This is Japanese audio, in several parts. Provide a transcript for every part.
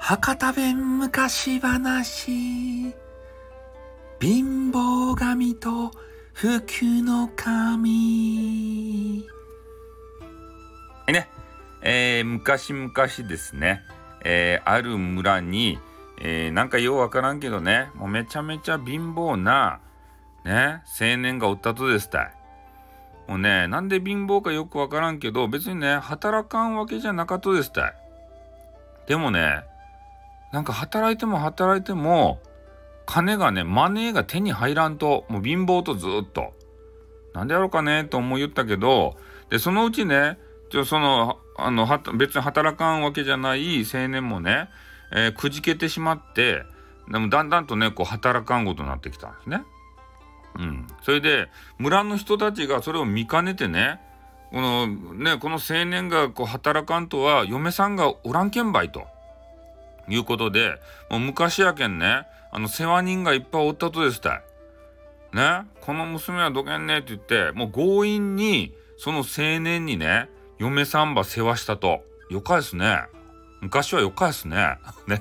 博多弁昔話。貧乏神と福の神。はいね、えー、昔々ですね、えー、ある村に、えー、なんかようわからんけどね。もうめちゃめちゃ貧乏なね青年がおったとですたい。もうねなんで貧乏かよくわからんけど別にね働かんわけじゃなかったですたいでもねなんか働いても働いても金がねマネーが手に入らんともう貧乏とずっとなんでやろうかねと思い言ったけどでそのうちねちょそのあの別に働かんわけじゃない青年もね、えー、くじけてしまってでもだんだんとねこう働かんことになってきたんですね。うん、それで村の人たちがそれを見かねてねこのねこの青年がこう働かんとは嫁さんがおらんけんばいと。いうことで、もう昔やけんね、あの世話人がいっぱいおったとですたい。ね、この娘はどけんねって言って、もう強引にその青年にね、嫁さんば世話したと。よかですね。昔はよかですね。ね。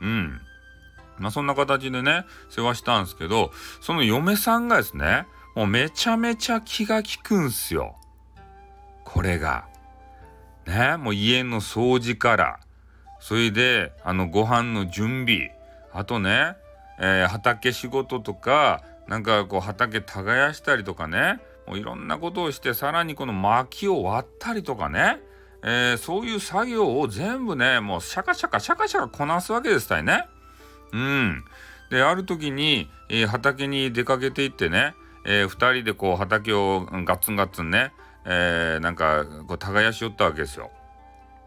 うん。まあそんな形でね、世話したんですけど、その嫁さんがですね、もうめちゃめちゃ気が利くんすよ。これが。ね、もう家の掃除から、それであのご飯の準備あとね、えー、畑仕事とかなんかこう畑耕したりとかねもういろんなことをしてさらにこの薪を割ったりとかね、えー、そういう作業を全部ねもうシャカシャカシャカシャカこなすわけですたいね。うん。である時に、えー、畑に出かけていってね、えー、2人でこう畑をガッツンガッツンね、えー、なんかこう耕しよったわけですよ。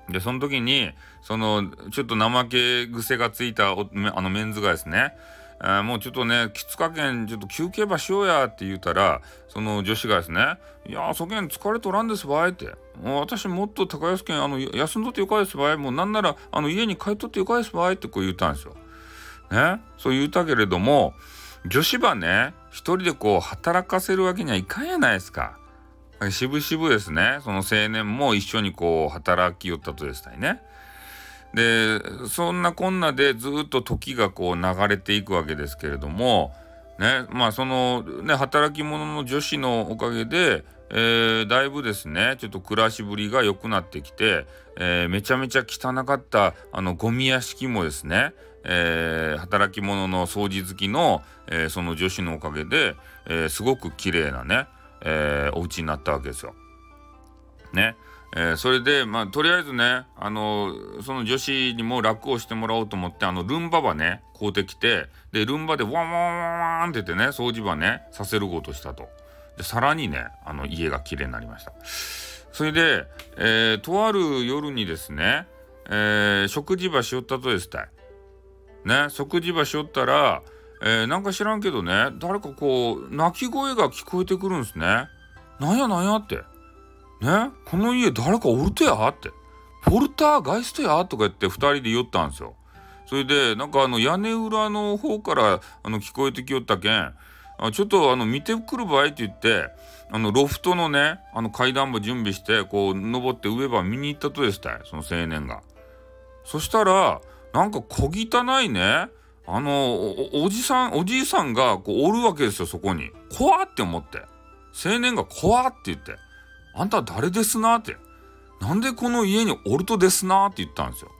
で、その時に、その、ちょっと怠け癖がついたあのメンズがですね、ー、もうちょっとね、きつかけん、ちょっと休憩ばしようやって言うたら、その女子がですね、いやそげん疲れとらんですばいって。もう私もっと高安県、あの、休んどってよかですばい。もうなんなら、あの、家に帰っとってよかですばいってこう言ったんですよ。ね。そう言うたけれども、女子ばね、一人でこう働かせるわけにはいかんやないですか。しぶしぶですね、その青年も一緒にこう働きよったとですね。で、そんなこんなでずっと時がこう流れていくわけですけれども、ね、まあそのね、働き者の女子のおかげで、えー、だいぶですね、ちょっと暮らしぶりが良くなってきて、えー、めちゃめちゃ汚かったあのゴミ屋敷もですね、えー、働き者の掃除好きの、えその女子のおかげで、えすごく綺麗なね、えー、お家になったわけですよ。ね。えー、それで、まあ、とりあえずね、あのその女子にも楽をしてもらおうと思って、あの、ルンバばね、買うてきて、で、ルンバでワンワンワンワンって言ってね、掃除ばね、させることしたと。で、さらにね、あの、家が綺麗になりました。それで、えー、とある夜にですね、えー、食事場しよったとですたい。ね、食事場しよったら、えー、なんか知らんけどね、誰かこう、泣き声が聞こえてくるんですね。なんやなんやって。ね、この家誰かおるとやって。ポルターガイストやとか言って2人で言ったんですよ。それで、なんかあの屋根裏の方からあの聞こえてきよったけん、あちょっとあの見てくる場合って言って、あのロフトのね、あの階段も準備して、こう登って上ば見に行ったとですたい、その青年が。そしたら、なんか小汚いね、あのお、じさん、おじいさんがこうおるわけですよ、そこに。怖って思って。青年が怖って言って。あんた誰ですなって。なんでこの家におるとですなって言ったんですよ。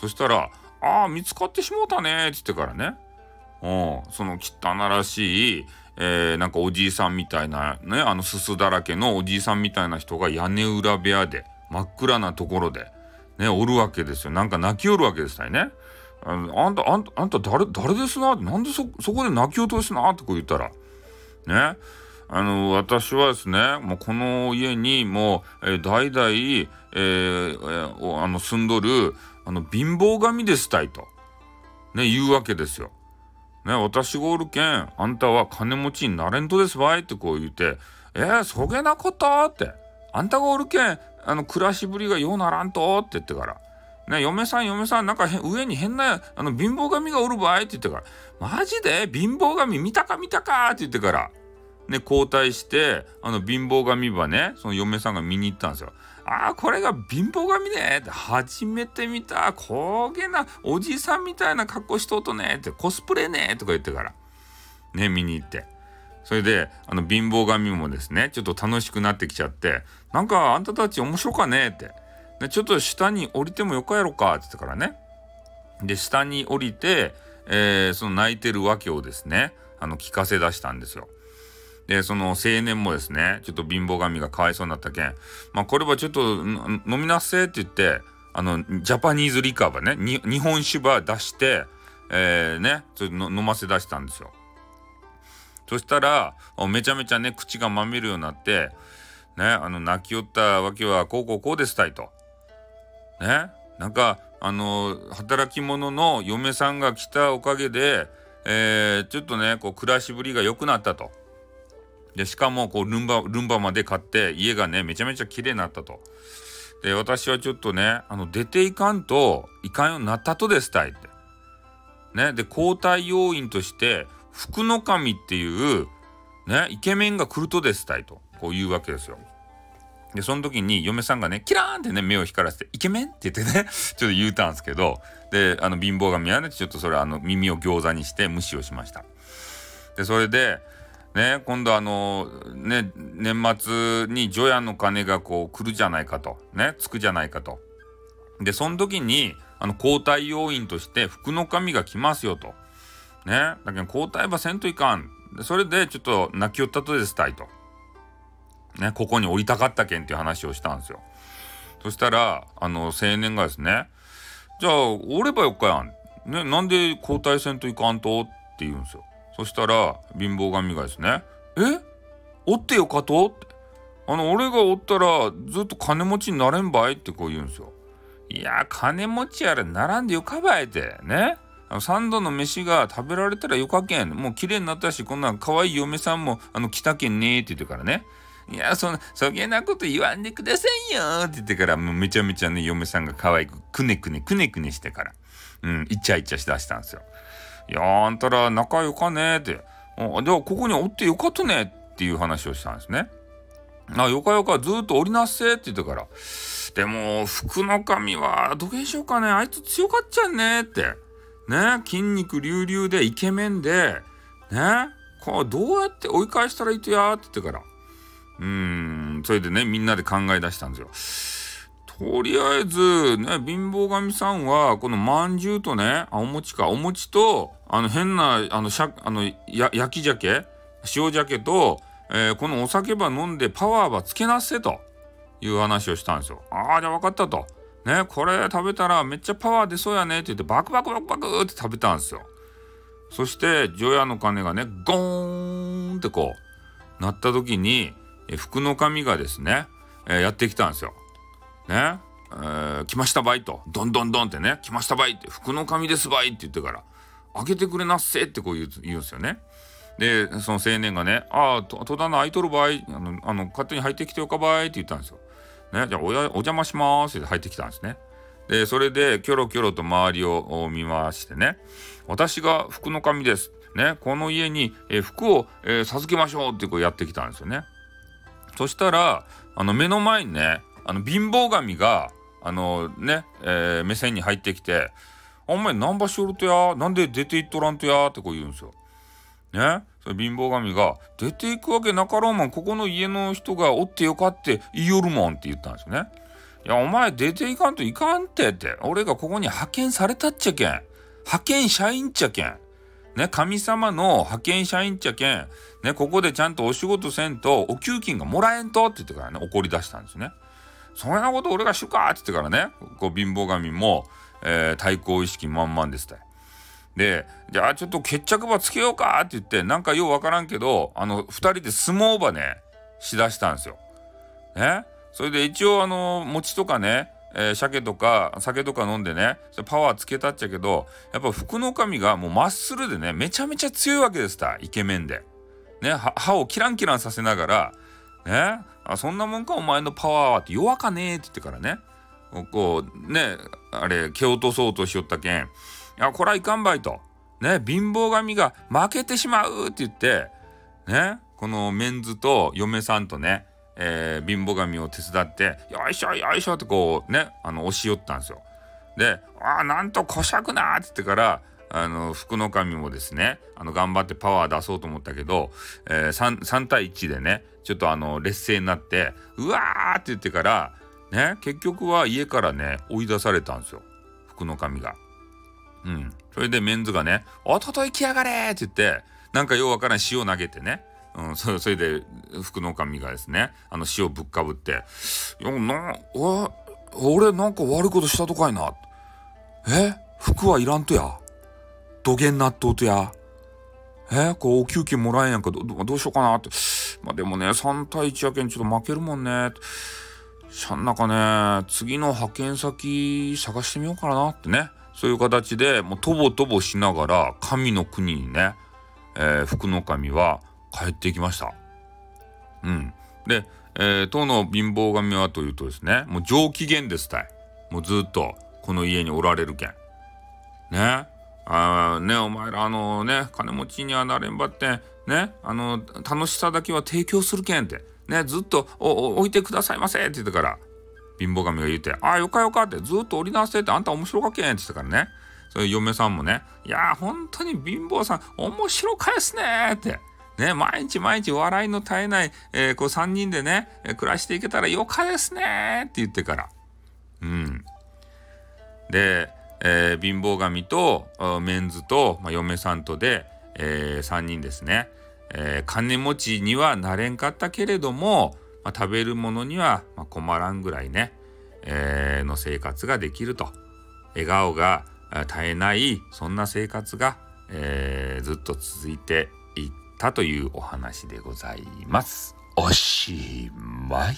そしたら、ああ、見つかってしもうたねって言ってからね。うん、その汚らしい、えー、なんかおじいさんみたいなね、あのすすだらけのおじいさんみたいな人が屋根裏部屋で、真っ暗なところで、ね、おるわけですよ。なんか泣きおるわけですね。ああんた、あんた、あんた誰、誰ですな？なんでそ、そこで泣き落とすな？ってこう言ったら。ね。あの、私はですね、もうこの家にもう、えー、代々、えー、あの、住んどる、あの、貧乏神ですたいと。ね、言うわけですよ。ね、私がおるけん、あんたは金持ちになれんとですわい？ってこう言って、えー、そげなこと？って。あんたがおるけん、あの、暮らしぶりがようならんとって言ってから。ね、嫁さん嫁さんなんか上に変なあの貧乏神がおる場合って言ってから。マジで？貧乏神見たか見たかって言ってから。ね、交代して、あの、貧乏神ばね、その嫁さんが見に行ったんですよ。ああ、これが貧乏神ねって、初めて見た、こげな、おじさんみたいな格好しとうとねって、コスプレねとか言ってから、ね、見に行って。それで、あの、貧乏神もですね、ちょっと楽しくなってきちゃって、なんかあんたたち面白かねって、ね、ちょっと下に降りてもよかやろかって言ってからね。で、下に降りて、えー、その泣いてるわけをですね、あの、聞かせ出したんですよ。で、その青年もですね、ちょっと貧乏神がかわいそうになったけん、まあ、これはちょっと飲みなっせって言って、あの、ジャパニーズリカーばね、日本酒ば出して、えー、ね、ちょっと飲ませ出したんですよ。そしたら、めちゃめちゃね、口がまみるようになって、ね、あの、泣きよったわけは、こうこうこうですたいと。ね、なんか、あの、働き者の嫁さんが来たおかげで、えー、ちょっとね、こう、暮らしぶりが良くなったと。で、しかも、こう、ルンバ、ルンバまで買って、家がね、めちゃめちゃ綺麗になったと。で、私はちょっとね、あの、出ていかんといかんようになったとですたいって。ね、で、交代要員として、福の神っていう、ね、イケメンが来るとですたいと、こう言うわけですよ。で、その時に嫁さんがね、キラーンってね、目を光らせて、イケメンって言ってね、ちょっと言うたんですけど、で、あの、貧乏神はね、ちょっとそれ、あの、耳を餃子にして無視をしました。で、それで、ね、今度あの、ね、年末に除夜の鐘がこう来るじゃないかと。ね、つくじゃないかと。で、その時に、あの、交代要員として福の神が来ますよと。ね、だけど交代はせんといかん。それでちょっと泣きよったとですたいと。ね、ここに降りたかったけんっていう話をしたんですよ。そしたら、あの、青年がですね、じゃあ、おればよっかやん。ね、なんで交代せんといかんと？って言うんですよ。そしたら貧乏神がですね「え？おってよかと?」って「あの俺がおったらずっと金持ちになれんばい?」ってこう言うんですよ。いや金持ちやら並んでよかばいてね。あの3度の飯が食べられたらよかけん。もう綺麗になったし、こんな可愛い嫁さんもあの来たけんねって言ってからね。いや、そんな、そげなこと言わんでくださいよって言ってから、もうめちゃめちゃね、嫁さんが可愛く、くねくね、くねくねしてから、うん、イチャイチャしだしたんですよ。いやあんたら仲良かねって。ではここにおってよかったねっていう話をしたんですね。あ、よかよかずっとおりなっせって言ってから。でも、福の神は、どげんしようかね。あいつ強かっちゃんねって。ね、筋肉隆々でイケメンで、ね、こうどうやって追い返したらいいとやって言ってから。うーん、それでね、みんなで考え出したんですよ。とりあえず、ね、貧乏神さんは、このまんじゅうとね、あ、お餅か、お餅と、あの変な、あの、しゃ、あの、や、焼き鮭塩鮭と、えー、このお酒ば飲んでパワーばつけなせという話をしたんですよ。ああ、じゃあ分かったと。ね、これ食べたらめっちゃパワー出そうやねって言ってバクバクバクバクって食べたんですよ。そして、除夜の鐘がね、ゴーンってこう、なった時に、え福の神がですね、えー、やってきたんですよ。ね、えー、来ましたばいと、どんどんどんってね、来ましたばいって、福の神ですばいって言ってから、開けてくれなっせってこう言う言うんですよね。で、その青年がね、ああ、戸棚開いとる場合、あの、あの勝手に入ってきてよかばいって言ったんですよ。ね、じゃあお、邪魔しますって入ってきたんですね。で、それで、キョロキョロと周りを見回してね、私が福の神です。ね、この家に、え、服を、えー、授けましょうってこうやってきたんですよね。そしたら、あの、目の前にね、あの貧乏神があのね、えー、目線に入ってきて「お前何場所おるとや？なんで出て行っとらんとや」ってこう言うんですよ。ねそれ貧乏神が「出ていくわけなかろうもんここの家の人がおってよかって言いよるもん」って言ったんですよね。いやお前出ていかんといかんってって俺がここに派遣されたっちゃけん派遣社員っちゃけんね神様の派遣社員っちゃけんねここでちゃんとお仕事せんとお給金がもらえんとって言ってからね怒り出したんですね。そんなこと俺がしゅかって言ってからね、こう貧乏神も、えー、対抗意識満々でしたで、じゃあちょっと決着ばつけようかって言って、なんかようわからんけど、あの、二人で相撲場ね、しだしたんですよ。ね？それで一応あの、餅とかね、えー、鮭とか酒とか飲んでね、パワーつけたっちゃけど、やっぱ福の神がもうマッスルでね、めちゃめちゃ強いわけですた、イケメンで。ね、歯をキランキランさせながら、ね、あそんなもんかお前のパワーはって弱かねえって言ってからねこうねあれ蹴落とそうとしよったけんいやこらいかんばいとね貧乏神が負けてしまうって言ってねこのメンズと嫁さんとね、えー、貧乏神を手伝って「よいしょよいしょ」ってこうねあの押し寄ったんですよ。で「ああなんとこしゃくな」って言ってからあの福の神もですねあの頑張ってパワー出そうと思ったけど、えー、3, 3対1でねちょっとあの劣勢になってうわって言ってからね結局は家からね追い出されたんですよ福の神が。うん、それでメンズがね「おととい来やがれ!」って言ってなんかようわからん塩投げてね。うん、それで福の神がですねあの塩ぶっかぶって「いやな俺なんか悪いことしたとかいな」え服はいらんとや土下納豆とやえこうお給金もらえんやんかどどうしようかなって。まあでもね3対1やけんちょっと負けるもんね。しゃんなかね次の派遣先探してみようかなってね。そういう形でもうとぼとぼしながら神の国にね、えー、福の神は帰ってきました。うん。で、えー、当の貧乏神はというとですね、もう上機嫌ですたい。もうずっとこの家におられるけん。ね。あね、お前らあのね、金持ちにはなれんばって、ね、あの、楽しさだけは提供するけんって。ね、ずっとお置いてくださいませって言ってから、貧乏神が言うて、ああ、よかよかって、ずっと折り直してって、あんた面白かけんって言ってからね。そういう嫁さんもね、いや本当に貧乏さん、面白かえすねって。ね、毎日毎日笑いの絶えない、えー、こう3人でね、えー、暮らしていけたらよかですねって言ってから。うん。で、えー、貧乏神とメンズと、まあ、嫁さんとで、えー、3人ですね、えー、金持ちにはなれんかったけれども、まあ、食べるものには困らんぐらいね、えー、の生活ができると笑顔が絶えないそんな生活が、えー、ずっと続いていったというお話でございます。おしまい。